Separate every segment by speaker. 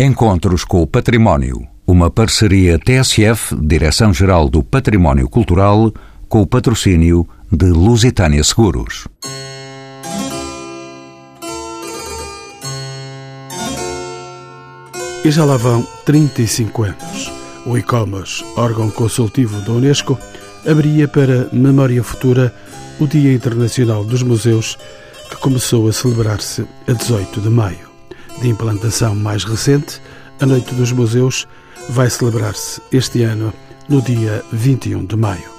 Speaker 1: Encontros com o Património. Uma parceria TSF, Direção-Geral do Património Cultural, com o patrocínio de Lusitânia Seguros.
Speaker 2: E já lá vão 35 anos. O ICOMOS, órgão consultivo da Unesco, abria para Memória Futura o Dia Internacional dos Museus, que começou a celebrar-se a 18 de maio. De implantação mais recente, a Noite dos Museus vai celebrar-se este ano, no dia 21 de maio.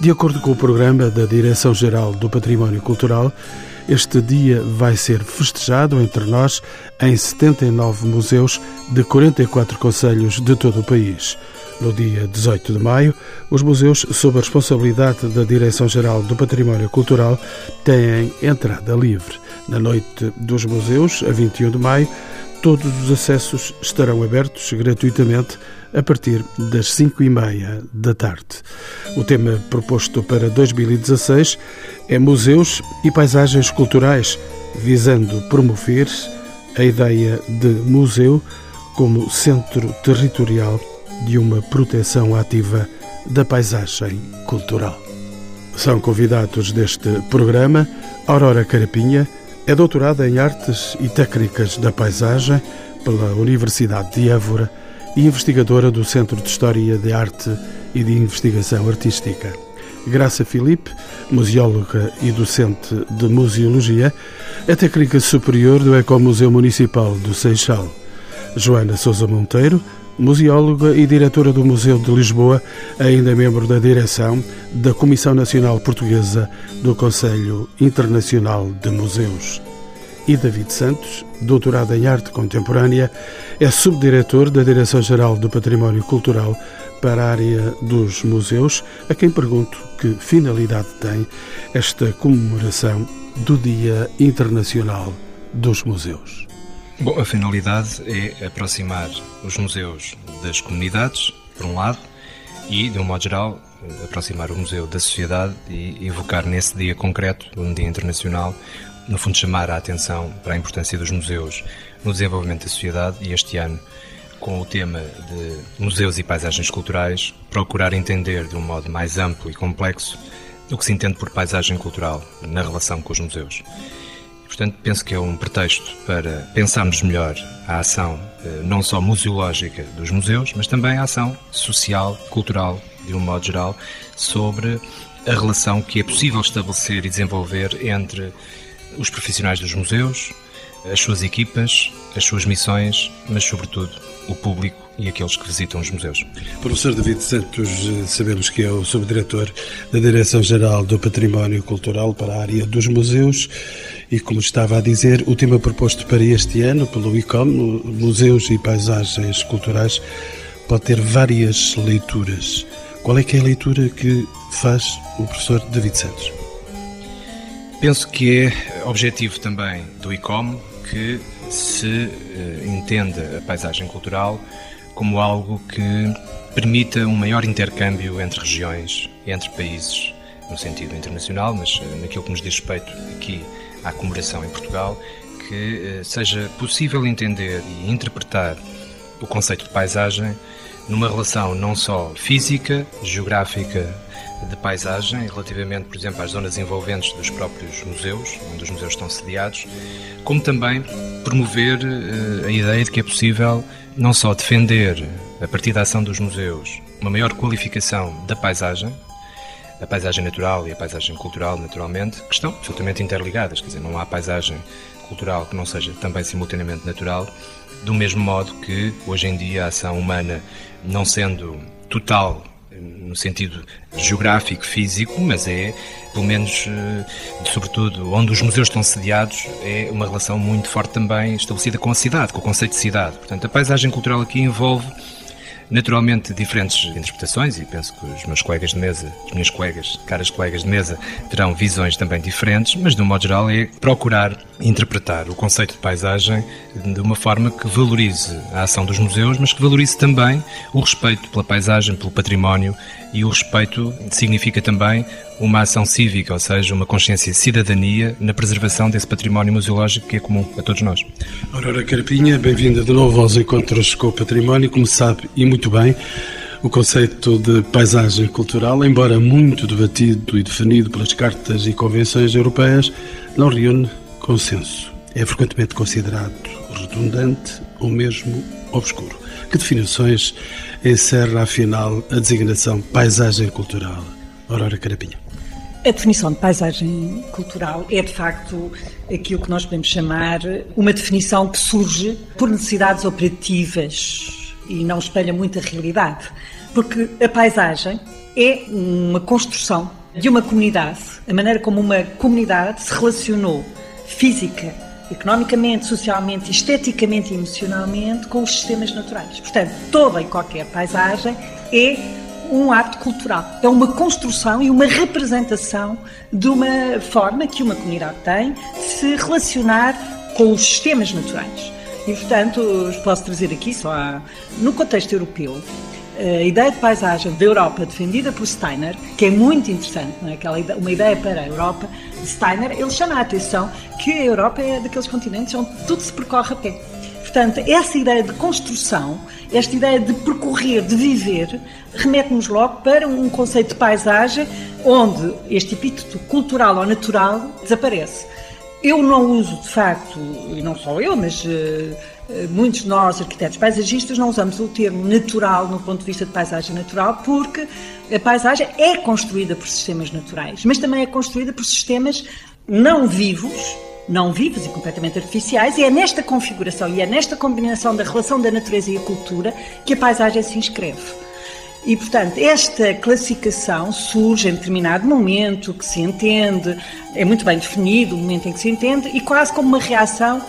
Speaker 2: De acordo com o programa da Direção-Geral do Património Cultural, este dia vai ser festejado entre nós em 79 museus de 44 conselhos de todo o país. No dia 18 de maio, os museus, sob a responsabilidade da Direção-Geral do Património Cultural, têm entrada livre. Na noite dos museus, a 21 de maio, todos os acessos estarão abertos gratuitamente a partir das 5 e meia da tarde. O tema proposto para 2016 é Museus e Paisagens Culturais, visando promover a ideia de museu como centro territorial de uma proteção ativa da paisagem cultural. São convidados deste programa Aurora Carapinha, é doutorada em Artes e Técnicas da Paisagem pela Universidade de Évora e investigadora do Centro de História de Arte e de Investigação Artística. Graça Filipe, museóloga e docente de museologia, é técnica superior do Ecomuseu Municipal do Seixal. Joana Sousa Monteiro, museóloga e diretora do Museu de Lisboa, ainda membro da direção da Comissão Nacional Portuguesa do Conselho Internacional de Museus e David Santos, doutorado em Arte Contemporânea, é subdiretor da Direção-Geral do Património Cultural para a área dos museus, a quem pergunto que finalidade tem esta comemoração do Dia Internacional dos Museus.
Speaker 3: Bom, a finalidade é aproximar os museus das comunidades, por um lado, e, de um modo geral, aproximar o museu da sociedade e evocar nesse dia concreto, um dia internacional, no fundo, chamar a atenção para a importância dos museus no desenvolvimento da sociedade e este ano, com o tema de museus e paisagens culturais, procurar entender de um modo mais amplo e complexo o que se entende por paisagem cultural na relação com os museus. Portanto, penso que é um pretexto para pensarmos melhor a ação eh, não só museológica dos museus, mas também a ação social, cultural, de um modo geral, sobre a relação que é possível estabelecer e desenvolver entre os profissionais dos museus, as suas equipas, as suas missões, mas, sobretudo, o público e aqueles que visitam os museus.
Speaker 2: Professor David Santos, sabemos que é o subdiretor da Direção-Geral do Património Cultural para a área dos museus e, como estava a dizer, o tema proposto para este ano pelo ICOM, Museus e Paisagens Culturais, pode ter várias leituras. Qual é que é a leitura que faz o professor David Santos?
Speaker 3: Penso que é objetivo também do ICOM que se uh, entenda a paisagem cultural como algo que permita um maior intercâmbio entre regiões, entre países, no sentido internacional, mas uh, naquilo que nos diz respeito aqui à comemoração em Portugal, que uh, seja possível entender e interpretar o conceito de paisagem numa relação não só física, geográfica, de paisagem relativamente, por exemplo, às zonas envolventes dos próprios museus, onde os museus estão sediados, como também promover uh, a ideia de que é possível não só defender, a partir da ação dos museus, uma maior qualificação da paisagem, a paisagem natural e a paisagem cultural, naturalmente, que estão absolutamente interligadas, quer dizer, não há paisagem cultural que não seja também simultaneamente natural, do mesmo modo que hoje em dia a ação humana, não sendo total no sentido geográfico, físico, mas é, pelo menos, eh, sobretudo, onde os museus estão sediados, é uma relação muito forte também estabelecida com a cidade, com o conceito de cidade. Portanto, a paisagem cultural aqui envolve Naturalmente, diferentes interpretações, e penso que os meus colegas de mesa, as minhas colegas, caras colegas de mesa, terão visões também diferentes, mas de um modo geral é procurar interpretar o conceito de paisagem de uma forma que valorize a ação dos museus, mas que valorize também o respeito pela paisagem, pelo património e o respeito significa também uma ação cívica, ou seja, uma consciência cidadania na preservação desse património museológico que é comum a todos nós.
Speaker 2: Aurora Carpinha, bem-vinda de novo aos Encontros com o Património. Como sabe, e muito bem, o conceito de paisagem cultural, embora muito debatido e definido pelas cartas e convenções europeias, não reúne consenso. É frequentemente considerado redundante ou mesmo obscuro. Que definições encerra, afinal, a designação paisagem cultural? Aurora Carapinha.
Speaker 4: A definição de paisagem cultural é, de facto, aquilo que nós podemos chamar uma definição que surge por necessidades operativas e não espelha muito a realidade. Porque a paisagem é uma construção de uma comunidade, a maneira como uma comunidade se relacionou física, economicamente, socialmente, esteticamente e emocionalmente com os sistemas naturais. Portanto, toda e qualquer paisagem é um ato cultural. É uma construção e uma representação de uma forma que uma comunidade tem de se relacionar com os sistemas naturais. E, portanto, posso trazer aqui só no contexto europeu, a ideia de paisagem da Europa defendida por Steiner, que é muito interessante, não é? Aquela ideia, uma ideia para a Europa, Steiner, ele chama a atenção que a Europa é daqueles continentes onde tudo se percorre a pé. Portanto, essa ideia de construção, esta ideia de percorrer, de viver, remete-nos logo para um conceito de paisagem onde este epíteto cultural ou natural desaparece. Eu não uso, de facto, e não só eu, mas uh, muitos de nós, arquitetos paisagistas, não usamos o termo natural no ponto de vista de paisagem natural, porque a paisagem é construída por sistemas naturais, mas também é construída por sistemas não vivos, não vivos e completamente artificiais, e é nesta configuração e é nesta combinação da relação da natureza e a cultura que a paisagem se inscreve. E, portanto, esta classificação surge em determinado momento que se entende, é muito bem definido o momento em que se entende, e quase como uma reação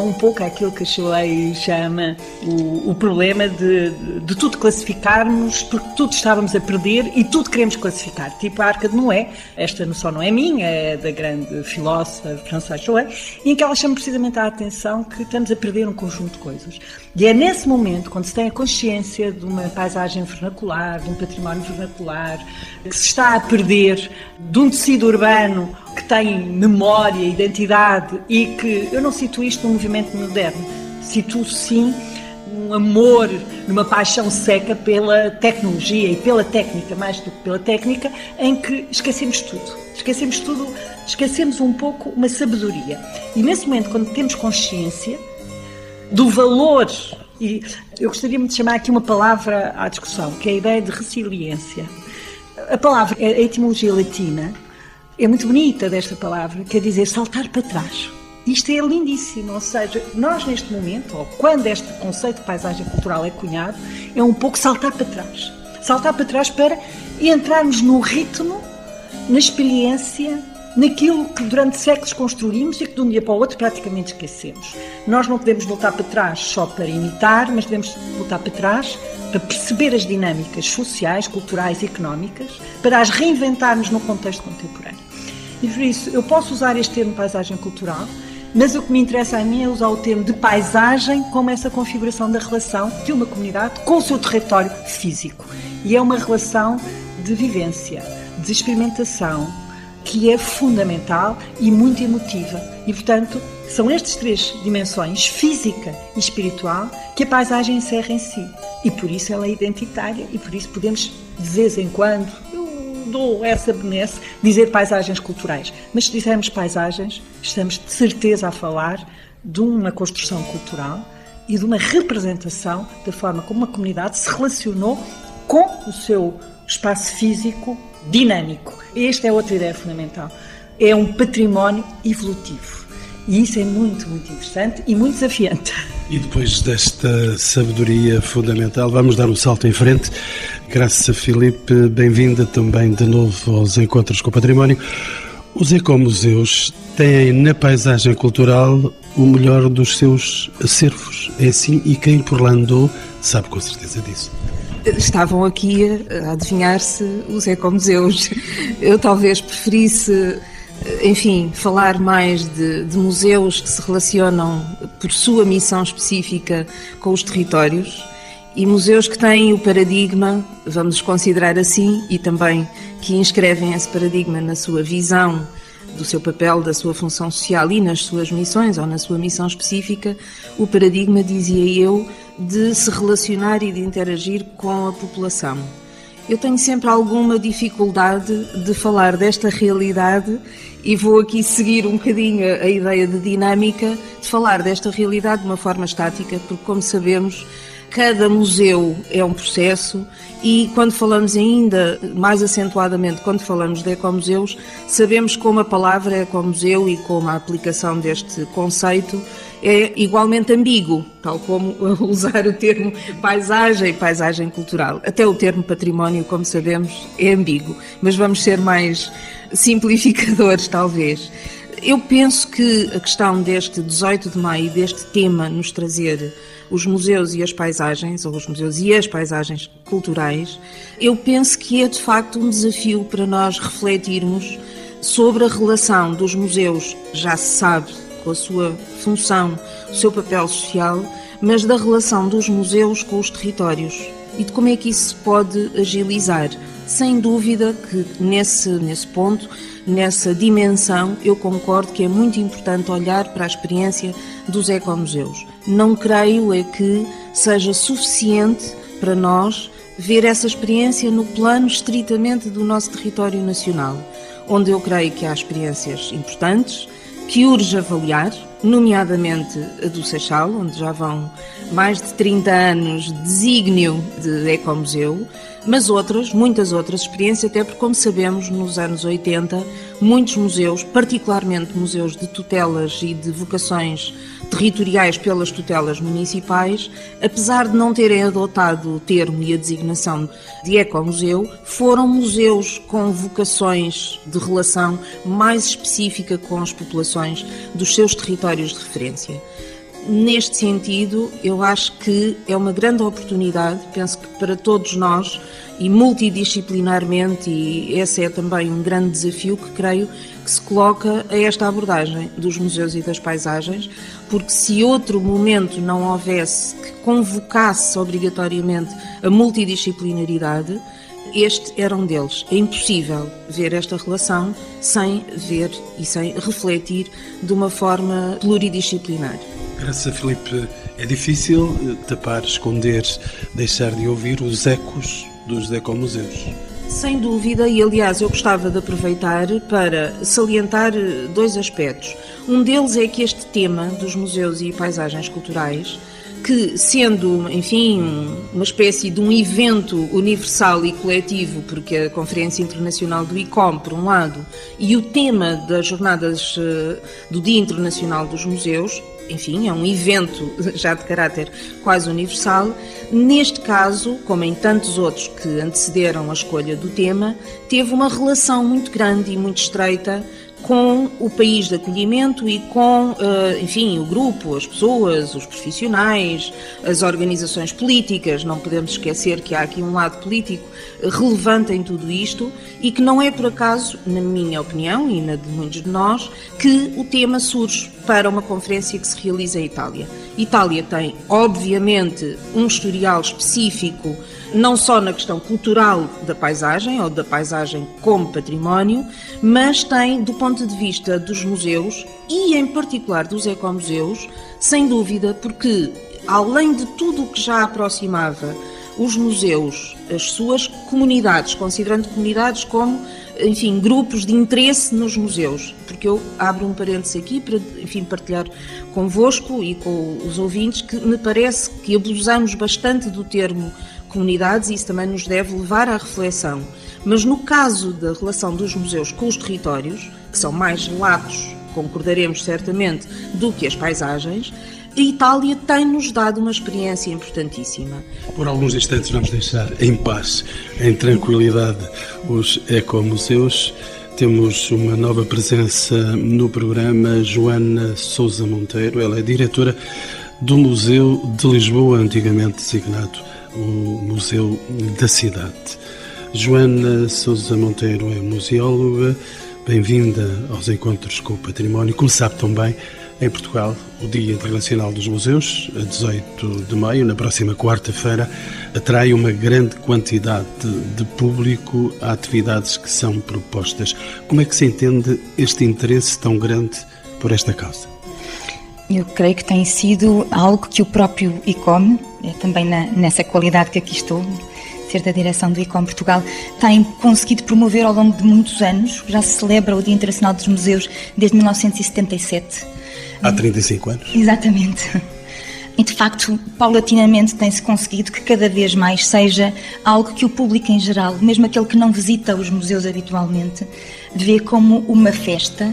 Speaker 4: um pouco aquilo que a Shirley chama o, o problema de, de, tudo classificarmos, porque tudo estávamos a perder e tudo queremos classificar. Tipo a Arca de Noé, esta noção não é minha, é da grande filósofa François Shirley, em que ela chama precisamente a atenção que estamos a perder um conjunto de coisas. E é nesse momento, quando se tem a consciência de uma paisagem vernacular, de um património vernacular, que se está a perder, de um tecido urbano que tem memória, identidade e que eu não cito isto num movimento moderno, cito sim um amor, numa paixão seca pela tecnologia e pela técnica, mais do que pela técnica, em que esquecemos tudo. Esquecemos tudo, esquecemos um pouco uma sabedoria. E nesse momento, quando temos consciência do valor, e eu gostaria de chamar aqui uma palavra à discussão, que é a ideia de resiliência. A palavra, a etimologia latina, é muito bonita desta palavra, quer dizer saltar para trás. Isto é lindíssimo, ou seja, nós neste momento, ou quando este conceito de paisagem cultural é cunhado, é um pouco saltar para trás. Saltar para trás para entrarmos no ritmo, na experiência, naquilo que durante séculos construímos e que de um dia para o outro praticamente esquecemos. Nós não podemos voltar para trás só para imitar, mas devemos voltar para trás para perceber as dinâmicas sociais, culturais e económicas, para as reinventarmos no contexto contemporâneo. E por isso, eu posso usar este termo paisagem cultural, mas o que me interessa a mim é usar o termo de paisagem como essa configuração da relação de uma comunidade com o seu território físico. E é uma relação de vivência, de experimentação, que é fundamental e muito emotiva. E, portanto, são estas três dimensões, física e espiritual, que a paisagem encerra em si. E por isso ela é identitária e por isso podemos, de vez em quando, dou essa benesse dizer paisagens culturais. Mas se dissermos paisagens, estamos de certeza a falar de uma construção cultural e de uma representação da forma como uma comunidade se relacionou com o seu espaço físico dinâmico. Esta é outra ideia fundamental. É um património evolutivo. E isso é muito, muito interessante e muito desafiante.
Speaker 2: E depois desta sabedoria fundamental, vamos dar um salto em frente Graça Filipe, bem-vinda também de novo aos Encontros com o Património. Os ecomuseus têm na paisagem cultural o melhor dos seus acervos. É assim, e quem por lá andou sabe com certeza disso.
Speaker 5: Estavam aqui a adivinhar-se os ecomuseus. Eu talvez preferisse enfim, falar mais de, de, museus que se relacionam por sua missão específica com os territórios e museus que têm o paradigma, vamos considerar assim, e também que inscrevem esse paradigma na sua visão do seu papel, da sua função social e nas suas missões ou na sua missão específica, o paradigma, dizia eu, de se relacionar e de interagir com a população. Eu tenho sempre alguma dificuldade de falar desta realidade e vou aqui seguir um bocadinho a ideia de dinâmica, de falar desta realidade de uma forma estática, porque, como sabemos, cada museu é um processo e quando falamos ainda mais acentuadamente, quando falamos de ecomuseus, sabemos como a palavra ecomuseu e como a aplicação deste conceito é igualmente ambíguo, tal como usar o termo paisagem, paisagem cultural. Até o termo património, como sabemos, é ambíguo, mas vamos ser mais simplificadores, talvez. Eu penso que a questão deste 18 de maio, deste tema, nos trazer os museus e as paisagens, ou os museus e as paisagens culturais, eu penso que é de facto um desafio para nós refletirmos sobre a relação dos museus, já se sabe, com a sua função, o seu papel social, mas da relação dos museus com os territórios e de como é que isso se pode agilizar. Sem dúvida que nesse, nesse ponto, nessa dimensão, eu concordo que é muito importante olhar para a experiência dos ecomuseus. Não creio é que seja suficiente para nós ver essa experiência no plano estritamente do nosso território nacional, onde eu creio que há experiências importantes, que urge avaliar, nomeadamente a do Seixal, onde já vão mais de 30 anos de desígnio de ecomuseu, mas outras, muitas outras experiências, até porque, como sabemos, nos anos 80, muitos museus, particularmente museus de tutelas e de vocações territoriais pelas tutelas municipais, apesar de não terem adotado o termo e a designação de ecomuseu, foram museus com vocações de relação mais específica com as populações dos seus territórios de referência. Neste sentido, eu acho que é uma grande oportunidade, penso que para todos nós, e multidisciplinarmente, e esse é também um grande desafio que creio que se coloca a esta abordagem dos museus e das paisagens, porque se outro momento não houvesse que convocasse obrigatoriamente a multidisciplinaridade, este era um deles. É impossível ver esta relação sem ver e sem refletir de uma forma pluridisciplinar.
Speaker 2: Graça Filipe, é difícil eh, tapar, esconder, deixar de ouvir os ecos dos ecomuseus.
Speaker 5: Sem dúvida, e aliás eu gostava de aproveitar para salientar eh, dois aspectos. Um deles é que este tema dos museus e paisagens culturais que, sendo, enfim, uma espécie de um evento universal e coletivo, porque a Conferência Internacional do ICOM, por um lado, e o tema das jornadas eh, do Dia Internacional dos Museus, enfim, é um evento já de caráter quase universal. Neste caso, como em tantos outros que antecederam a escolha do tema, teve uma relação muito grande e muito estreita com o país de acolhimento e com, eh, enfim, o grupo, as pessoas, os profissionais, as organizações políticas. Não podemos esquecer que há aqui um lado político relevante em tudo isto e que não é por acaso, na minha opinião e na de muitos de nós, que o tema surge para uma conferência que se realiza em Itália. Itália tem, obviamente, um historial específico não só na questão cultural da paisagem ou da paisagem como património, mas tem, do ponto de vista dos museus e, em particular, dos ecomuseus, sem dúvida, porque além de tudo o que já aproximava os museus, as suas comunidades, considerando comunidades como, enfim, grupos de interesse nos museus, porque eu abro um parênteses aqui para, enfim, partilhar convosco e com os ouvintes que me parece que abusamos bastante do termo comunidades e isso também nos deve levar à reflexão. Mas no caso da relação dos museus com os territórios, que são mais latos, concordaremos certamente, do que as paisagens, a Itália tem-nos dado uma experiência importantíssima.
Speaker 2: Por alguns instantes vamos deixar em paz, em tranquilidade, os ecomuseus. Temos uma nova presença no programa, Joana Souza Monteiro. Ela é diretora do Museu de Lisboa, antigamente designado o Museu da Cidade. Joana Souza Monteiro é museóloga. Bem-vinda aos Encontros com o Património. Como sabe também, em Portugal, o Dia Internacional dos Museus, a 18 de maio, na próxima quarta-feira, atrai uma grande quantidade de público a atividades que são propostas. Como é que se entende este interesse tão grande por esta causa?
Speaker 6: Eu creio que tem sido algo que o próprio ICOM, eh, também na, nessa qualidade que aqui estou, ser da direção do ICOM Portugal, tem conseguido promover ao longo de muitos anos. Já se celebra o Dia Internacional dos Museus desde 1977.
Speaker 2: Há 35 anos?
Speaker 6: Exatamente. E de facto, paulatinamente tem-se conseguido que cada vez mais seja algo que o público em geral, mesmo aquele que não visita os museus habitualmente, vê como uma festa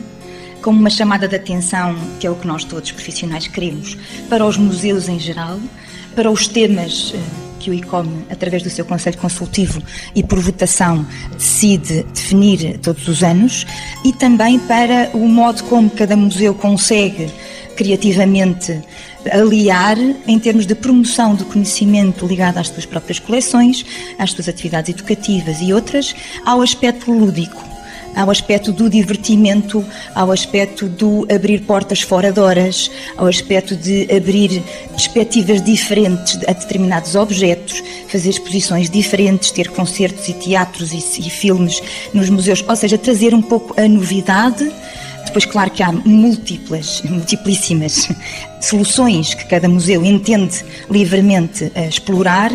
Speaker 6: como uma chamada de atenção, que é o que nós todos profissionais queremos, para os museus em geral, para os temas eh, que o ICOM, através do seu Conselho Consultivo e por votação, decide definir todos os anos, e também para o modo como cada museu consegue criativamente aliar em termos de promoção do conhecimento ligado às suas próprias coleções, às suas atividades educativas e outras, ao aspecto lúdico ao aspecto do divertimento, ao aspecto do abrir portas fora de horas, ao aspecto de abrir perspectivas diferentes a determinados objetos, fazer exposições diferentes, ter concertos e teatros e, e filmes nos museus, ou seja, trazer um pouco a novidade depois, claro que há múltiplas, multiplíssimas soluções que cada museu entende livremente explorar,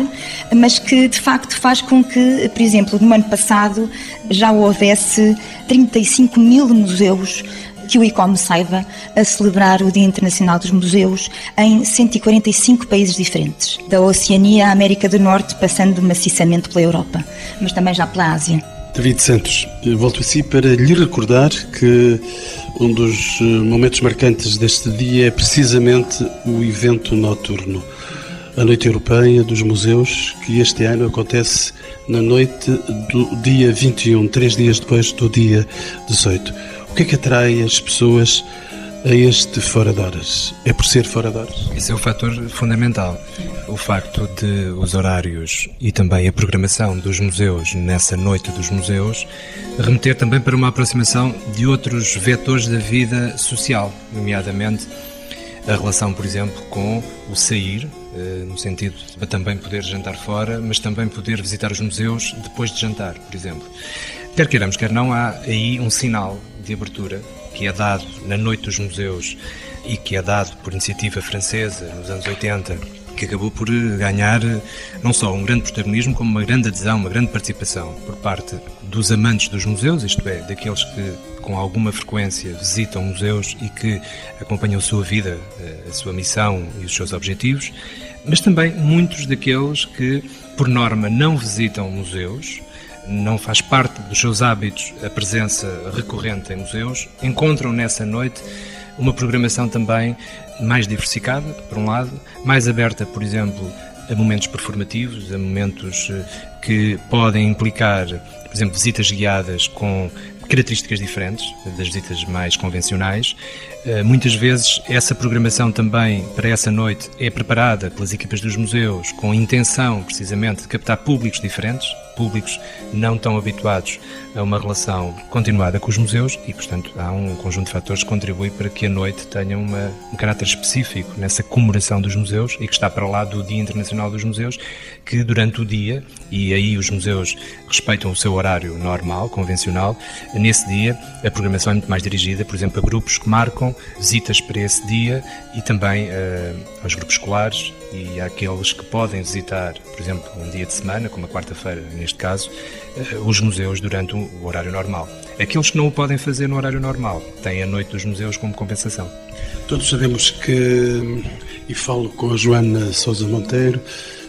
Speaker 6: mas que de facto faz com que, por exemplo, no ano passado já houvesse 35 mil museus que o ICOM saiba a celebrar o Dia Internacional dos Museus em 145 países diferentes, da Oceania à América do Norte, passando maciçamente pela Europa, mas também já pela Ásia.
Speaker 2: David Santos, volto a si para lhe recordar que um dos eh, momentos marcantes deste dia é precisamente o evento noturno, a Noite Europeia dos Museus, que este ano acontece na noite do dia 21, três dias depois do dia 18. O que é que atrai as pessoas a este fora de horas? É por ser fora de horas?
Speaker 3: Esse é o fator fundamental. O facto de os horários e também a programação dos museus nessa noite dos museus remeter também para uma aproximação de outros vetores da vida social, nomeadamente a relação, por exemplo, com o sair, eh, no sentido de também poder jantar fora, mas também poder visitar os museus depois de jantar, por exemplo. Quer queiramos, quer não, há aí um sinal de abertura que é dado na Noite dos Museus e que é dado por iniciativa francesa nos anos 80, que acabou por ganhar não só um grande protagonismo, como uma grande adesão, uma grande participação por parte dos amantes dos museus, isto é, daqueles que com alguma frequência visitam museus e que acompanham a sua vida, a sua missão e os seus objetivos, mas também muitos daqueles que, por norma, não visitam museus, não faz parte dos seus hábitos a presença recorrente em museus, encontram nessa noite uma programação também mais diversificada, por um lado, mais aberta, por exemplo, a momentos performativos, a momentos eh, que podem implicar, por exemplo, visitas guiadas com características diferentes das visitas mais convencionais. Eh, muitas vezes essa programação também para essa noite é preparada pelas equipas dos museus com intenção precisamente de captar públicos diferentes, públicos não tão habituados a uma relação continuada com os museus e, portanto, há um conjunto de fatores que contribui para que a noite tenha uma, um caráter específico nessa comemoração dos museus e que está para lá do Dia Internacional dos Museus, que durante o dia, e aí os museus respeitam o seu horário normal, convencional, nesse dia a programação é muito mais dirigida, por exemplo, a grupos que marcam visitas para esse dia e também uh, aos grupos escolares e àqueles que podem visitar, por exemplo, um dia de semana, como a quarta-feira neste caso, uh, os museus durante o horário normal. Aqueles que não o podem fazer no horário normal têm a noite dos museus como compensação.
Speaker 2: Todos sabemos que, e falo com a Joana Sousa Monteiro,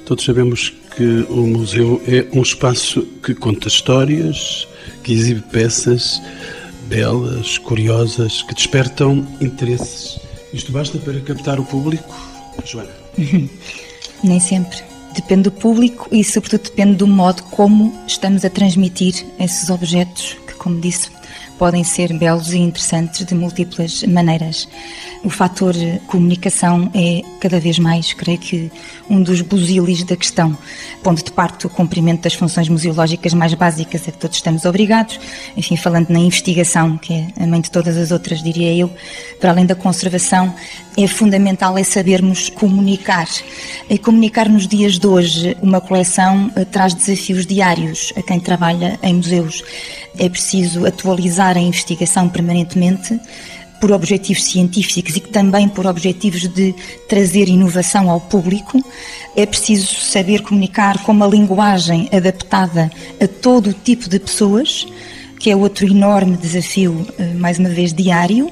Speaker 2: todos sabemos que o museu é um espaço que conta histórias, que exibe peças belas, curiosas, que despertam interesses Isto basta para captar o público, Joana?
Speaker 6: Nem sempre. Depende do público e, sobretudo, depende do modo como estamos a transmitir esses objetos que, como disse, podem ser belos e interessantes de múltiplas maneiras. O fator comunicação é cada vez mais, creio que, um dos busilis da questão. Ponto de parte, o cumprimento das funções museológicas mais básicas a que todos estamos obrigados. Enfim, falando na investigação, que é a mãe de todas as outras, diria eu, para além da conservação, é fundamental é sabermos comunicar. E comunicar nos dias de hoje, uma coleção eh, traz desafios diários a quem trabalha em museus. É preciso atualizar a investigação permanentemente por objetivos científicos e também por objetivos de trazer inovação ao público, é preciso saber comunicar com uma linguagem adaptada a todo o tipo de pessoas, que é outro enorme desafio, eh, mais uma vez, diário.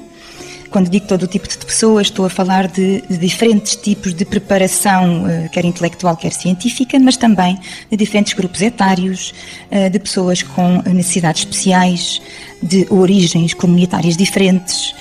Speaker 6: Quando digo todo tipo de pessoas, estou a falar de, de diferentes tipos de preparação, eh, quer intelectual, quer científica, mas também de diferentes grupos etários, eh, de pessoas com necessidades especiais, de origens comunitárias diferentes,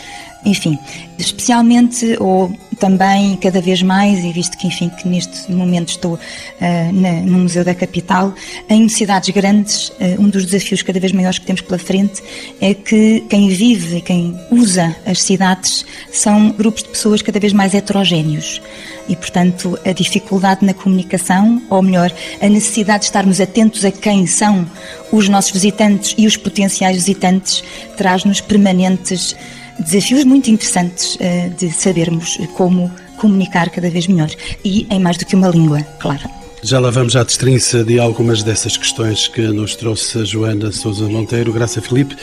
Speaker 6: enfim, especialmente ou também cada vez mais, e visto que enfim que neste momento estou uh, na, no Museu da Capital, em cidades grandes, uh, um dos desafios cada vez maiores que temos pela frente é que quem vive e quem usa as cidades são grupos de pessoas cada vez mais heterogéneos. E, portanto, a dificuldade na comunicação, ou melhor, a necessidade de estarmos atentos a quem são os nossos visitantes e os potenciais visitantes, traz-nos permanentes desafios muito interessantes uh, de sabermos como comunicar cada vez melhor e em mais do que uma língua, claro.
Speaker 2: Já lá vamos à destrinça de algumas dessas questões que nos trouxe a Joana Sousa Monteiro. Graça Felipe,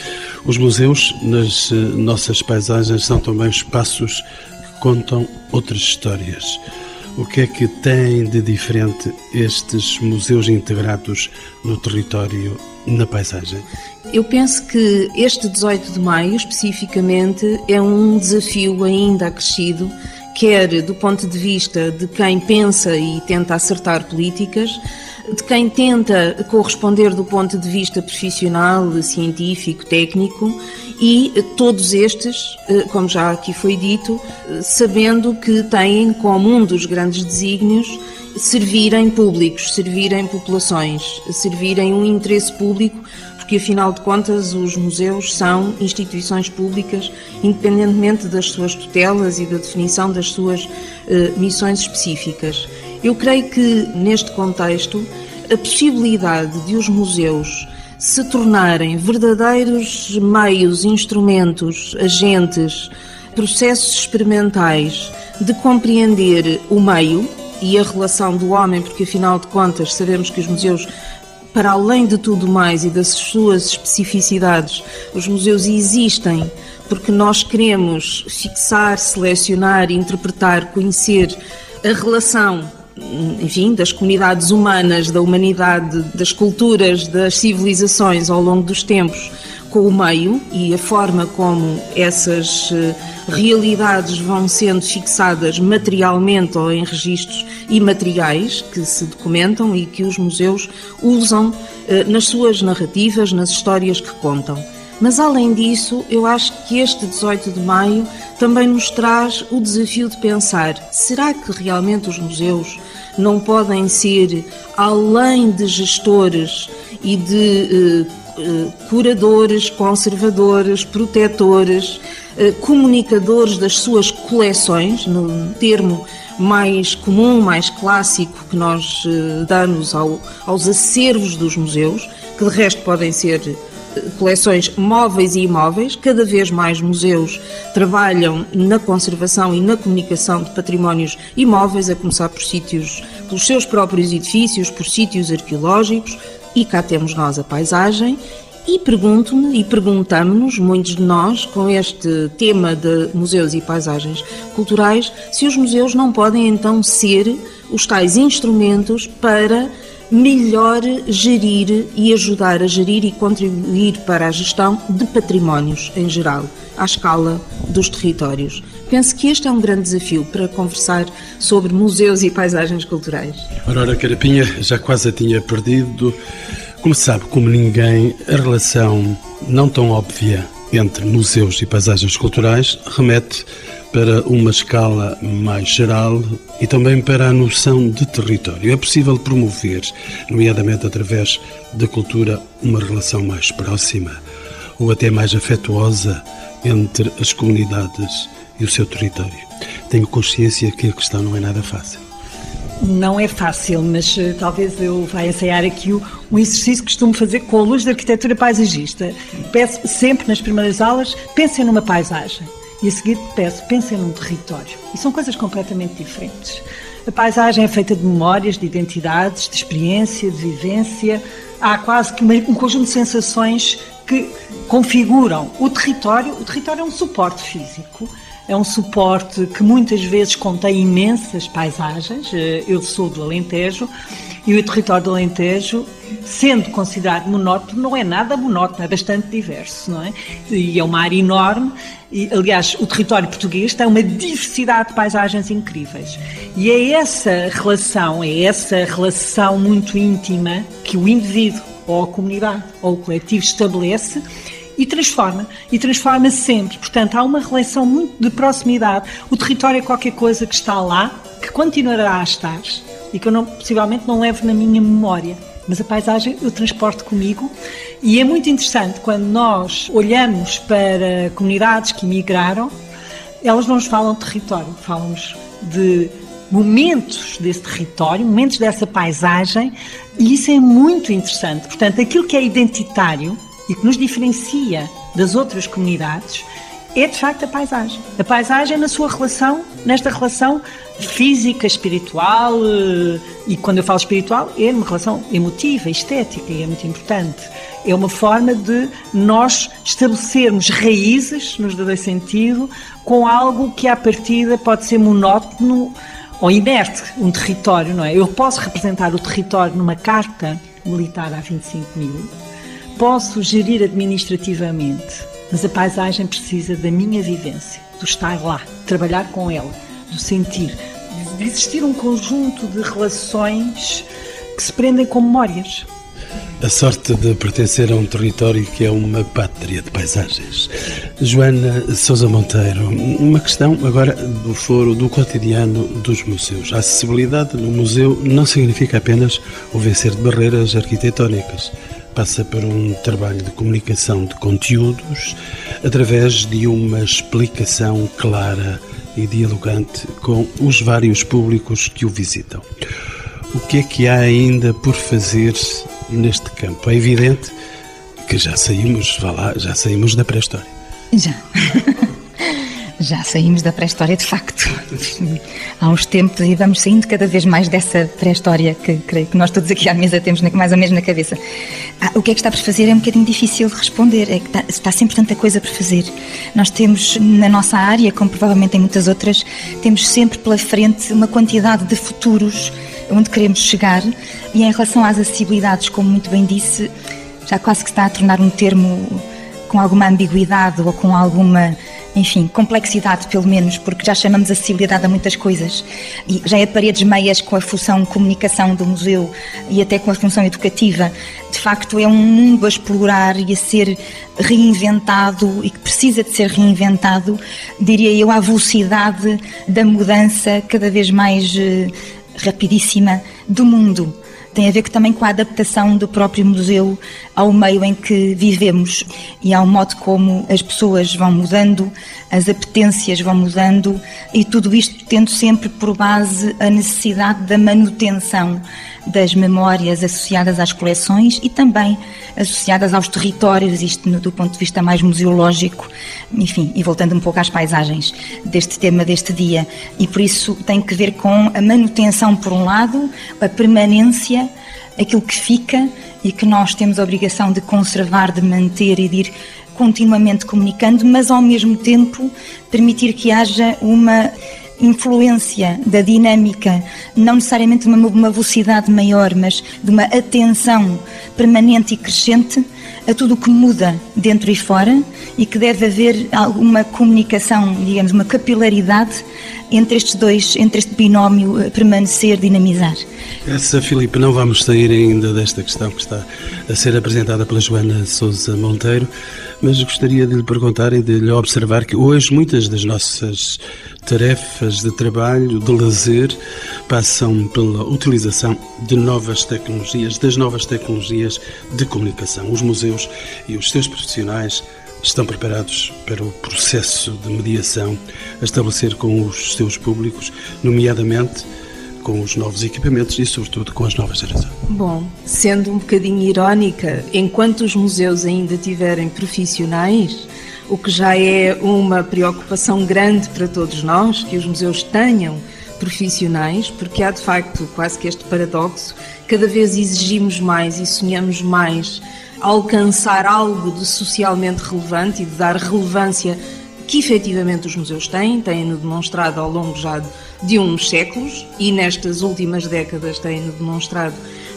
Speaker 2: os museus nas eh, nossas paisagens são também espaços que contam outras histórias. O que é que têm de diferente estes museus integrados no território, na paisagem?
Speaker 5: Eu penso que este 18 de maio, especificamente, é um desafio ainda acrescido, quer do ponto de vista de quem pensa e tenta acertar políticas, de quem tenta corresponder do ponto de vista profissional, científico, técnico, e todos estes, eh, como já aqui foi dito, eh, sabendo que têm como um dos grandes desígnios servirem públicos, servirem populações, servirem um interesse público porque afinal de contas os museus são instituições públicas, independentemente das suas tutelas e da definição das suas uh, missões específicas. Eu creio que neste contexto a possibilidade de os museus se tornarem verdadeiros meios, instrumentos, agentes, processos experimentais de compreender o meio e a relação do homem, porque afinal de contas sabemos que os museus para além de tudo mais e das suas especificidades, os museus existem porque nós queremos fixar, selecionar, interpretar, conhecer a relação enfim, das comunidades humanas, da humanidade, das culturas, das civilizações ao longo dos tempos com o meio e a forma como essas eh, realidades vão sendo fixadas materialmente ou em registros imateriais que se documentam e que os museus usam eh, nas suas narrativas, nas histórias que contam. Mas além disso, eu acho que este 18 de maio também nos traz o desafio de pensar: será que realmente os museus não podem ser, além de gestores e de eh, curadores, conservadores, protetores, eh, comunicadores das suas coleções, no termo mais comum, mais clássico que nós eh, damos ao, aos acervos dos museus, que de resto podem ser coleções móveis e imóveis. Cada vez mais museus trabalham na conservação e na comunicação de patrimónios imóveis, a começar por sítios, pelos seus próprios edifícios, por sítios arqueológicos, e cá temos nós a paisagem. E pergunto-me e perguntamos-nos, muitos de nós, com este tema de museus e paisagens culturais, se os museus não podem então ser os tais instrumentos para melhor gerir e ajudar a gerir e contribuir para a gestão de patrimónios em geral, à escala dos territórios. Penso que este é um grande desafio para conversar sobre museus e paisagens culturais.
Speaker 2: Aurora Carapinha já quase a tinha perdido. Como sabe, como ninguém, a relação não tão óbvia entre museus e paisagens culturais remete para uma escala mais geral e também para a noção de território. É possível promover, nomeadamente através da cultura, uma relação mais próxima ou até mais afetuosa entre as comunidades e o seu território. Tenho consciência que a questão não é nada fácil.
Speaker 4: Não é fácil, mas uh, talvez eu vá ensaiar aqui o, um exercício que costumo fazer com a luz da arquitetura paisagista. Peço sempre nas primeiras aulas, pensem numa paisagem. E a seguir peço, pensem num território. E são coisas completamente diferentes. A paisagem é feita de memórias, de identidades, de experiência, de vivência. Há quase que um conjunto de sensações que configuram o território. O território é um suporte físico é um suporte que muitas vezes contém imensas paisagens. Eh, eu sou do Alentejo e o território do Alentejo, sendo considerado monótono, não é nada monótono, é bastante diverso, não é? E é uma área enorme. E, aliás, o território português tem uma diversidade de paisagens incríveis. E é essa relação, é essa relação muito íntima que o indivíduo ou a comunidade ou o coletivo estabelece e transforma, e transforma sempre. Portanto, há uma relação muito de proximidade. O território é qualquer coisa que está lá, que continuará a estar e que eu não, possivelmente não levo na minha memória. Mas a paisagem eu transporto comigo e é muito interessante quando nós olhamos para comunidades que emigraram, elas não nos falam de território, falam-nos de momentos desse território, momentos dessa paisagem, e isso é muito interessante. Portanto, aquilo que é identitário e que nos diferencia das outras comunidades é de facto a paisagem. A paisagem na sua relação, nesta relação física, espiritual, eh, e quando eu falo espiritual, é uma relação emotiva, estética, e é muito importante. É uma forma de nós estabelecermos raízes, nos dá sentido, com algo que à partida pode ser monótono ou inerte, um território, não é? Eu posso representar o território numa carta militar há 25 mil, posso gerir administrativamente, mas a paisagem precisa da minha vivência, do estar lá, trabalhar com ela, do sentir, de existir um conjunto de relações que se prendem com memórias.
Speaker 2: A sorte de pertencer a um território que é uma pátria de paisagens. Joana Sousa Monteiro, uma questão agora do foro do cotidiano dos museus. A acessibilidade no museu não significa apenas o vencer de barreiras arquitetónicas passa por um trabalho de comunicação de conteúdos através de uma explicação clara e dialogante com os vários públicos que o visitam. O que é que há ainda por fazer neste campo? É evidente que já saímos, vá lá, já saímos da pré-história.
Speaker 6: Já. Já saímos da pré-história de facto. Há uns tempos e vamos saindo cada vez mais dessa pré-história que creio que nós todos aqui à mesa temos mais ou menos na cabeça. Ah, o que é que está por fazer é um bocadinho difícil de responder, é que está, está sempre tanta coisa por fazer. Nós temos na nossa área, como provavelmente em muitas outras, temos sempre pela frente uma quantidade de futuros onde queremos chegar e em relação às acessibilidades, como muito bem disse, já quase que está a tornar um termo com alguma ambiguidade ou com alguma enfim, complexidade pelo menos, porque já chamamos acessibilidade a muitas coisas. E já é de paredes meias com a função comunicação do museu e até com a função educativa. De facto, é um mundo a explorar e a ser reinventado e que precisa de ser reinventado, diria eu, à velocidade da mudança cada vez mais uh, rapidíssima do mundo tem a ver também com a adaptação do próprio museu ao meio em que vivemos e ao modo como as pessoas vão mudando, as apetências vão mudando e tudo isto tendo sempre por base a necessidade da manutenção das memórias associadas às coleções e também associadas aos territórios, isto do ponto de vista mais museológico, enfim, e voltando um pouco às paisagens deste tema deste dia. E por isso tem que ver com a manutenção, por um lado, a permanência, aquilo que fica e que nós temos a obrigação de conservar, de manter e de ir continuamente comunicando, mas ao mesmo tempo permitir que haja uma influência da dinâmica, não necessariamente de uma, uma velocidade maior, mas de uma atenção permanente e crescente a tudo o que muda dentro e fora e que deve haver alguma comunicação, digamos, uma capilaridade entre estes dois, entre este binómio eh, permanecer, dinamizar.
Speaker 2: Essa, Filipe, não vamos sair ainda desta questão que está a ser apresentada pela Joana Sousa Monteiro, Mas gostaria de lhe perguntar e de lhe observar que hoje muitas das nossas tarefas de trabalho, de lazer, passam pela utilização de novas tecnologias, das novas tecnologias de comunicação. Os museus e os seus profissionais estão preparados para o processo de mediação a estabelecer com os seus públicos, nomeadamente com os novos equipamentos e, sobretudo, com as novas gerações.
Speaker 5: Bom, sendo um bocadinho irónica, enquanto os museus ainda tiverem profissionais, o que já é uma preocupação grande para todos nós, que os museus tenham profissionais, porque há de facto quase que este paradoxo, cada vez exigimos mais e sonhamos mais alcançar algo de socialmente relevante e de dar relevância que efetivamente os museus têm, têm-no demonstrado ao longo já de uns séculos e nestas últimas décadas têm-no demonstrado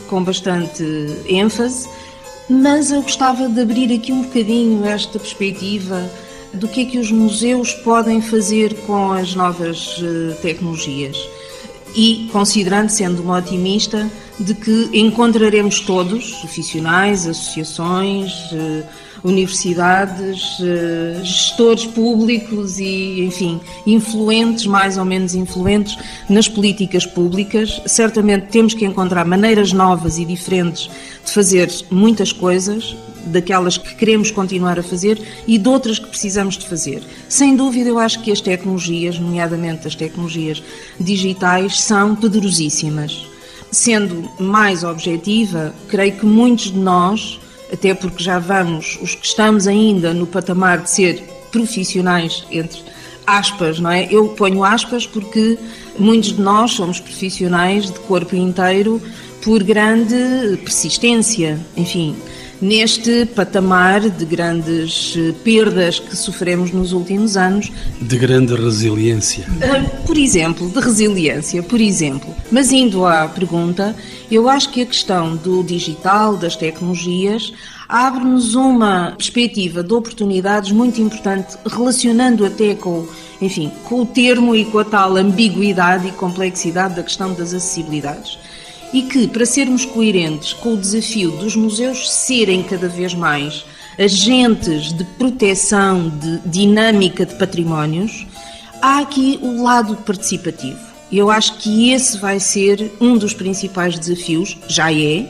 Speaker 5: com bastante ênfase, mas eu gostava de abrir aqui um bocadinho esta perspectiva do que é que os museus podem fazer com as novas eh, tecnologias. E considerando, sendo uma otimista, de que encontraremos todos, profissionais, associações, eh, universidades, eh, gestores públicos e, enfim, influentes, mais ou menos influentes nas políticas públicas. Certamente temos que encontrar maneiras novas e diferentes de fazer muitas coisas, daquelas que queremos continuar a fazer e de outras que precisamos de fazer. Sem dúvida, eu acho que as tecnologias, nomeadamente as tecnologias digitais, são poderosíssimas. Sendo mais objetiva, creio que muitos de nós, até porque já vamos, os que estamos ainda no patamar de ser profissionais, entre aspas, não é? Eu ponho aspas porque muitos de nós somos profissionais de corpo inteiro por grande persistência, enfim, neste patamar de grandes eh, perdas que sofremos nos últimos anos.
Speaker 2: De grande resiliência.
Speaker 5: Eh, por exemplo, de resiliência, por exemplo. Mas indo à pergunta, eu acho que a questão do digital, das tecnologias, abre-nos uma perspectiva de oportunidades muito importante, relacionando até com, enfim, com o termo e com a tal ambiguidade e complexidade da questão das acessibilidades e que, para sermos coerentes com o desafio dos museus serem cada vez mais agentes de proteção, de dinâmica de patrimónios, há aqui o lado participativo. Eu acho que esse vai ser um dos principais desafios, já é.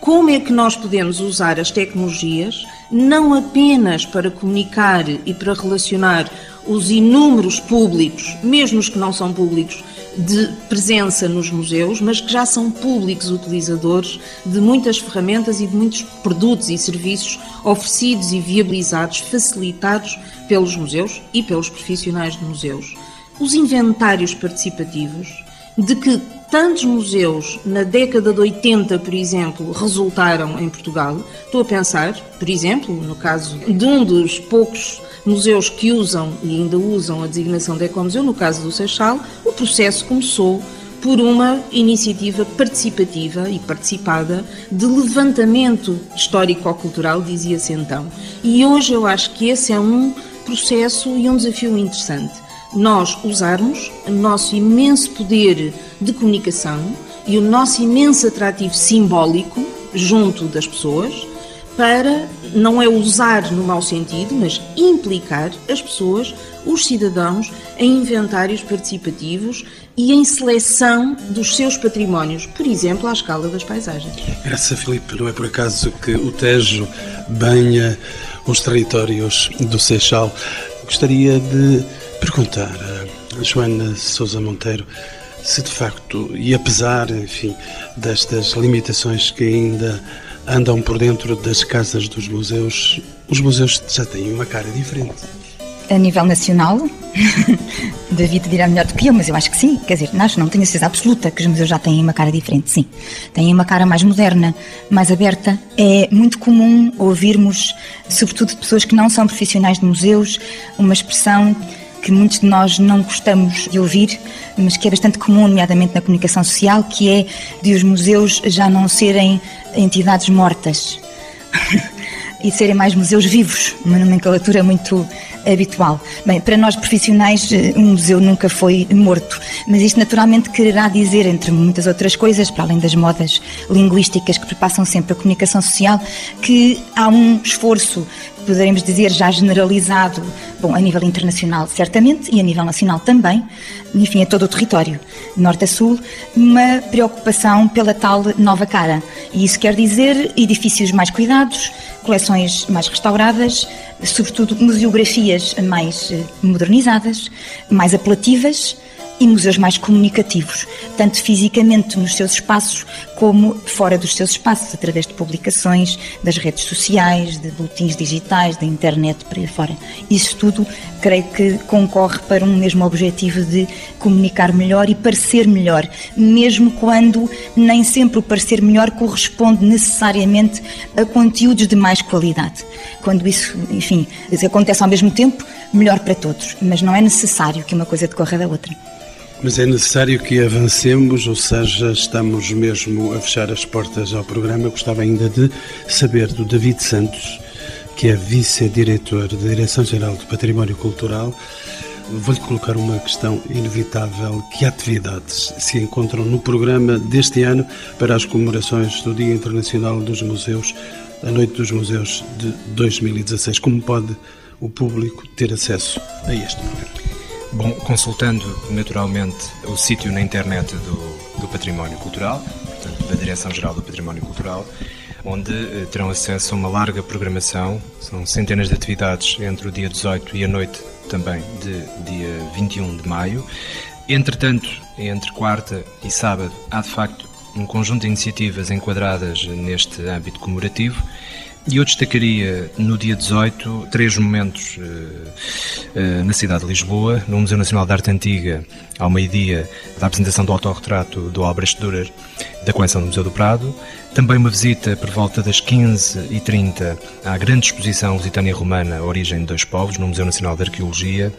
Speaker 5: Como é que nós podemos usar as tecnologias não apenas para comunicar e para relacionar os inúmeros públicos, mesmo os que não são públicos, de presença nos museus, mas que já são públicos utilizadores de muitas ferramentas e de muitos produtos e serviços oferecidos e viabilizados, facilitados pelos museus e pelos profissionais de museus. Os inventários participativos, de que tantos museus na década de 80, por exemplo, resultaram em Portugal. Estou a pensar, por exemplo, no caso de um dos poucos museus que usam e ainda usam a designação de ecomuseu, no caso do Seixal, o processo começou por uma iniciativa participativa e participada de levantamento histórico-cultural, dizia-se então. E hoje eu acho que esse é um processo e um desafio interessante. Nós usarmos o nosso imenso poder de comunicação e o nosso imenso atrativo simbólico junto das pessoas para não é usar no mau sentido, mas implicar as pessoas, os cidadãos, em inventários participativos e em seleção dos seus patrimónios, por exemplo, à escala das paisagens.
Speaker 2: Graças a Filipe, não é por acaso que o Tejo banha os territórios do Seixal. Gostaria de perguntar a Joana Sousa Monteiro se de facto, e apesar, enfim, destas limitações que ainda andam por dentro das casas dos museus, os museus já têm uma cara diferente.
Speaker 6: A nível nacional, David dirá melhor do que eu, mas eu acho que sim. Quer dizer, acho, não tenho a certeza absoluta que os museus já têm uma cara diferente, sim. Têm uma cara mais moderna, mais aberta. É muito comum ouvirmos, sobretudo de pessoas que não são profissionais de museus, uma expressão que muitos de nós não gostamos de ouvir, mas que é bastante comum, nomeadamente na comunicação social, que é de os museus já não serem entidades mortas e serem mais museus vivos, uma nomenclatura muito habitual. Bem, para nós profissionais, eh, um museu nunca foi morto, mas isto naturalmente quererá dizer, entre muitas outras coisas, para além das modas linguísticas que perpassam sempre a comunicação social, que há um esforço poderemos dizer já generalizado, bom, a nível internacional certamente e a nível nacional também, enfim, a todo o território, norte a sul, uma preocupação pela tal nova cara. E isso quer dizer edifícios mais cuidados, coleções mais restauradas, sobretudo museografias mais eh, modernizadas, mais apelativas e museus mais comunicativos, tanto fisicamente nos seus espaços como fora dos seus espaços, através de publicações, das redes sociais, de boletins digitais, da internet, por aí fora. Isso tudo, creio que concorre para um mesmo objetivo de comunicar melhor e parecer melhor, mesmo quando nem sempre o parecer melhor corresponde necessariamente a conteúdos de mais qualidade. Quando isso, enfim, acontece ao mesmo tempo, melhor para todos, mas não é necessário que uma coisa decorra da outra.
Speaker 2: Mas é necessário que avancemos, ou seja, estamos mesmo a fechar as portas ao programa. Gostava ainda de saber do David Santos, que é vice-diretor da Direção-Geral do Património Cultural. Vou-lhe colocar uma questão inevitável. Que atividades se encontram no programa deste ano para as comemorações do Dia Internacional dos Museus, a Noite dos Museus de 2016? Como pode o público ter acesso a este programa?
Speaker 3: Bom, consultando naturalmente o sítio na internet do, do Património Cultural, portanto, da Direção-Geral do Património Cultural, onde eh, terão acesso a uma larga programação, são centenas de atividades entre o dia 18 e a noite também de dia 21 de maio. Entretanto, entre quarta e sábado, há de facto um conjunto de iniciativas enquadradas neste âmbito comemorativo e eu destacaria no dia 18 três momentos uh, uh, na cidade de Lisboa, no Museu Nacional de Arte Antiga, ao meio-dia, da apresentação do autorretrato do Albrecht Dürer, da coleção do Museu do Prado. Também uma visita por volta das 15h30 à grande exposição Lusitânia Romana, Origem de Dois Povos, no Museu Nacional de Arqueologia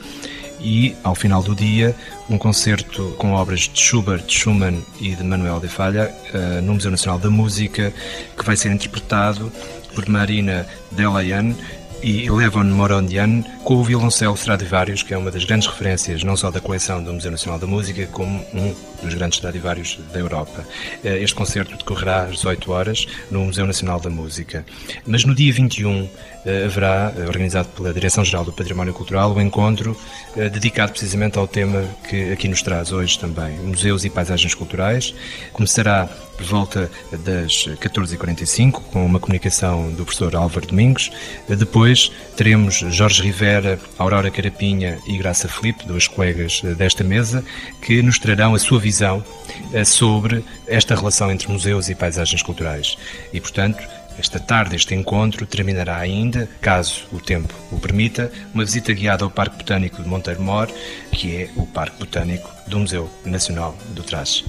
Speaker 3: e, ao final do dia, um concerto com obras de Schubert, Schumann e de Manuel de Falha uh, no Museu Nacional da Música, que vai ser interpretado por Marina Delayan e Levon Morondian com o violoncelo Stradivarius, que é uma das grandes referências não só da coleção do Museu Nacional da Música, como um dos grandes Stradivarius da Europa. Eh, este concerto decorrerá às 18 horas no Museu Nacional da Música. Mas no dia 21 eh, haverá, eh, organizado pela Direção-Geral do Património Cultural, um encontro dedicado precisamente ao tema que aqui nos traz hoje também, museus e paisagens culturais. Começará por volta das 14h45, com uma comunicação do professor Álvaro Domingos. Depois teremos Jorge Rivera, Aurora Carapinha e Graça Felipe, duas colegas desta mesa, que nos trarão a sua visão sobre esta relação entre museus e paisagens culturais. E, portanto, esta tarde, este encontro terminará ainda, caso o tempo o permita, uma visita guiada ao Parque Botânico de Monteiro Mor, que é o Parque Botânico do Museu Nacional do Trás.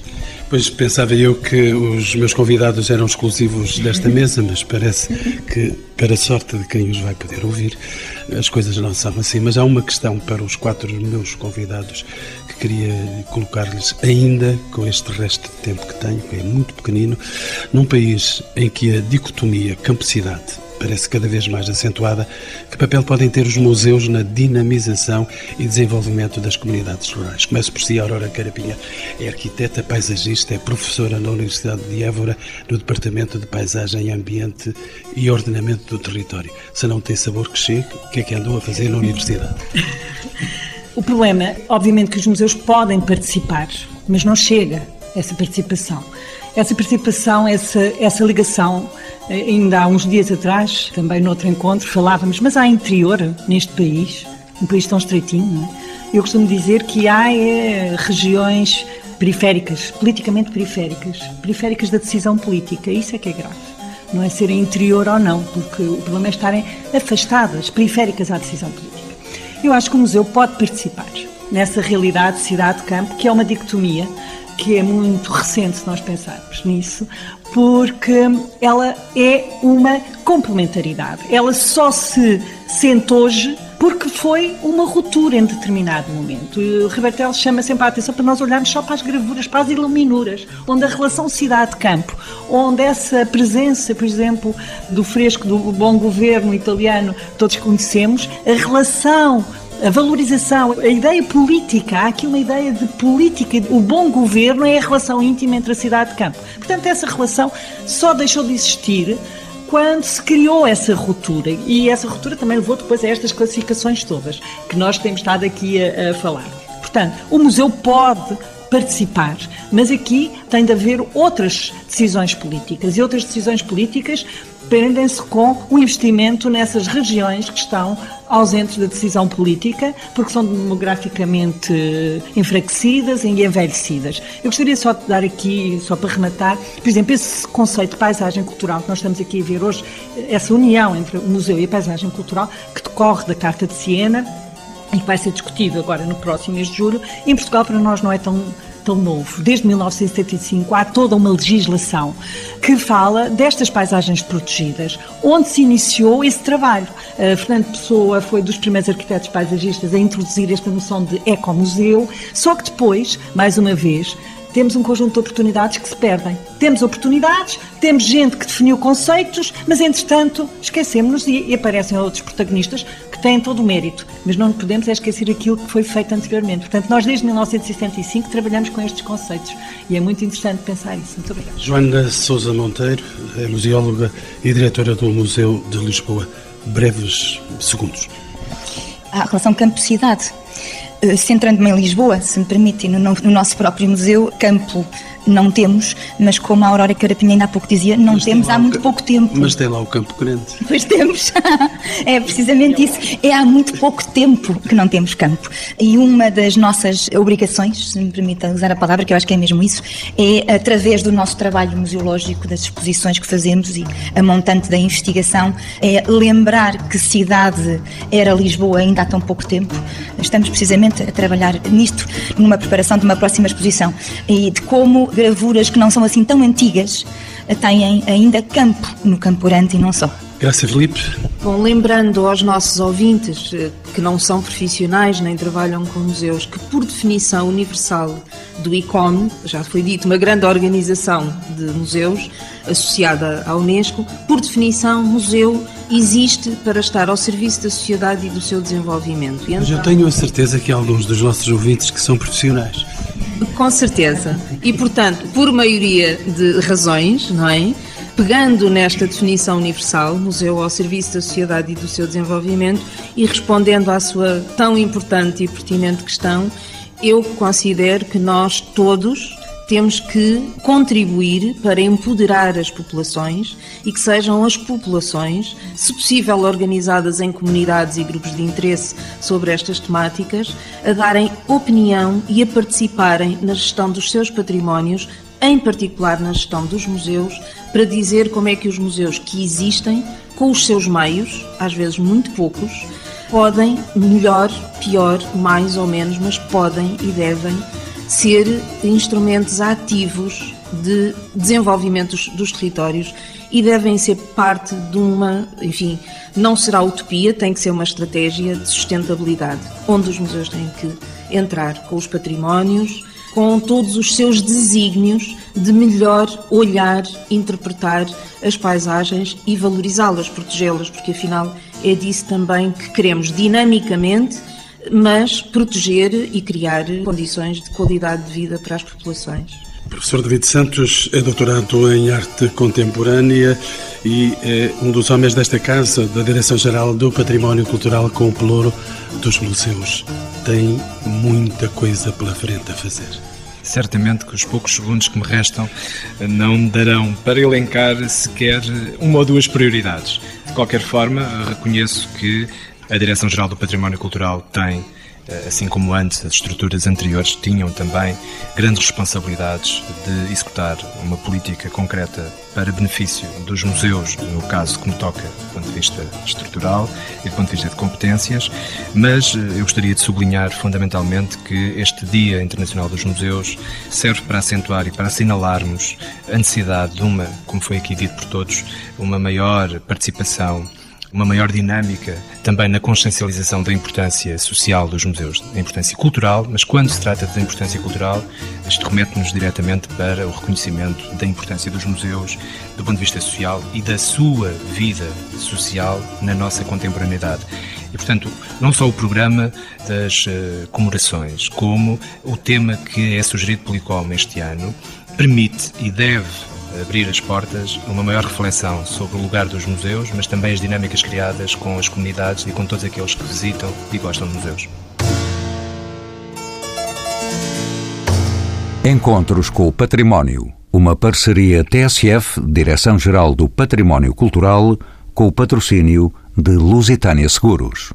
Speaker 2: Pois pensava eu que os meus convidados eram exclusivos desta mesa, mas parece que, para a sorte de quem os vai poder ouvir, as coisas não são assim. Mas há uma questão para os quatro meus convidados que queria colocar-lhes ainda com este resto de tempo que tenho, que é muito pequenino, num país em que a dicotomia campo-cidade parece cada vez mais acentuada, que papel podem ter os museus na dinamização e desenvolvimento das comunidades rurais? Começo por si, Aurora Carapinha. É arquiteta, paisagista, é professora na Universidade de Évora, no Departamento de Paisagem, Ambiente e Ordenamento do Território. Se não tem sabor que chegue, o que é que andou a fazer na Universidade?
Speaker 4: O problema, obviamente, que os museus podem participar, mas não chega essa participação. Essa participação, essa, essa ligação, eh, ainda há uns dias atrás, também noutro encontro, falávamos, mas há interior neste país, um país tão estreitinho, é? Eu costumo dizer que há é, regiões periféricas, politicamente periféricas, periféricas da decisão política. Isso é que é grave. Não é serem interior ou não, porque o problema é estarem afastadas, periféricas à decisão política. Eu acho que o museu pode participar nessa realidade cidade-campo, que é uma dicotomia que é muito recente se nós pensarmos nisso, porque ela é uma complementaridade. Ela só se sente hoje porque foi uma ruptura em determinado momento. O Ribertel chama sempre a atenção para nós olharmos só para as gravuras, para as iluminuras, onde a relação cidade-campo, onde essa presença, por exemplo, do fresco do bom governo italiano, todos conhecemos, a relação a valorização, a ideia política, há aqui uma ideia de política, o bom governo é a relação íntima entre a cidade e campo. Portanto, essa relação só deixou de existir quando se criou essa ruptura. E essa ruptura também levou depois a estas classificações todas que nós temos estado aqui a, a falar. Portanto, o museu pode participar, mas aqui tem de haver outras decisões políticas e outras decisões políticas prendem-se com o investimento nessas regiões que estão ausentes da decisão política, porque são demograficamente enfraquecidas e envelhecidas. Eu gostaria só de dar aqui, só para rematar, por exemplo, esse conceito de paisagem cultural que nós estamos aqui a ver hoje, essa união entre o museu e a paisagem cultural, que decorre da Carta de Siena e que vai ser discutido agora no próximo mês de julho, em Portugal para nós não é tão tão novo. Desde 1975 há toda uma legislação que fala destas paisagens protegidas, onde se iniciou esse trabalho. Uh, Fernando Pessoa foi dos primeiros arquitetos paisagistas a introduzir esta noção de ecomuseu, só que depois, mais uma vez, temos um conjunto de oportunidades que se perdem. Temos oportunidades, temos gente que definiu conceitos, mas entretanto esquecemos-nos e, e aparecem outros protagonistas que têm todo o mérito. Mas não podemos é esquecer aquilo que foi feito anteriormente. Portanto, nós desde 1965 trabalhamos com estes conceitos e é muito interessante pensar isso. Muito obrigada.
Speaker 2: Joana Sousa Monteiro é museóloga e diretora do Museu de Lisboa. Breves segundos.
Speaker 6: A relação campo-cidade centrando-me em Lisboa, se me permitem, no, no, nosso próprio museu, campo não temos, mas como a Aurora Carapinha ainda há pouco dizia, não mas temos há muito pouco tempo.
Speaker 2: Mas tem lá o Campo Grande.
Speaker 6: Pois temos. é precisamente isso. É há muito pouco tempo que não temos campo. E uma das nossas obrigações, se me permita usar a palavra, que eu acho que é mesmo isso, é através do nosso trabalho museológico, das exposições que fazemos e a montante da investigação, é lembrar que cidade era Lisboa ainda há tão pouco tempo. Estamos precisamente a trabalhar nisto, numa preparação de uma próxima exposição e de como gravuras que não são assim tão antigas têm ainda campo no Campo Grande e não só.
Speaker 2: Graças, Felipe.
Speaker 5: Bom, lembrando aos nossos ouvintes eh, que não são profissionais nem trabalham com museus, que por definição universal do ICOM, já foi dito, uma grande organização de museus associada à Unesco, por definição, museu existe para estar ao serviço da sociedade e do seu desenvolvimento.
Speaker 2: Então... Já tenho a certeza que há alguns dos nossos ouvintes que são profissionais.
Speaker 5: Com certeza. E, portanto, por maioria de razões, não é? Pegando nesta definição universal, museu ao serviço da sociedade e do seu desenvolvimento, e respondendo à sua tão importante e pertinente questão, eu considero que nós todos temos que contribuir para empoderar as populações e que sejam as populações, se possível organizadas em comunidades e grupos de interesse sobre estas temáticas, a darem opinião e a participarem na gestão dos seus patrimónios, em particular na gestão dos museus, para dizer como é que os museus que existem, com os seus meios, às vezes muito poucos, podem, melhor, pior, mais ou menos, mas podem e devem ser instrumentos ativos de desenvolvimento dos, territórios e devem ser parte de uma, enfim, não será utopia, tem que ser uma estratégia de sustentabilidade, onde os museus têm que entrar com os patrimónios, com todos os seus desígnios de melhor olhar, interpretar as paisagens e valorizá-las, protegê-las, porque afinal é disso também que queremos dinamicamente mas proteger e criar condições de qualidade de vida para as populações.
Speaker 2: Professor David Santos é doutorado em arte contemporânea e é um dos homens desta casa, da Direção-Geral do Património Cultural com o pelouro dos museus. Tem muita coisa pela frente a fazer.
Speaker 3: Certamente que os poucos segundos que me restam não darão para elencar sequer uma ou duas prioridades. De qualquer forma, reconheço que a Direção-Geral do Património Cultural tem, assim como antes as estruturas anteriores tinham também grandes responsabilidades de executar uma política concreta para benefício dos museus, no caso que me toca do ponto de vista estrutural e do ponto de vista de competências, mas eh, eu gostaria de sublinhar fundamentalmente que este Dia Internacional dos Museus serve para acentuar e para assinalarmos a necessidade de uma, como foi aqui dito por todos, uma maior participação uma maior dinâmica também na consciencialização da importância social dos museus, da importância cultural, mas quando se trata da importância cultural, isto remete-nos diretamente para o reconhecimento da importância dos museus do ponto de vista social e da sua vida social na nossa contemporaneidade. E, portanto, não só o programa das uh, comemorações, como o tema que é sugerido pelo ICOM este ano, permite e deve abrir as portas a uma maior reflexão sobre o lugar dos museus, mas também as dinâmicas criadas com as comunidades e com todos aqueles que visitam e gostam de museus.
Speaker 1: Encontros com o Património. Uma parceria TSF, Direção-Geral do Património Cultural, com o patrocínio de Lusitânia Seguros.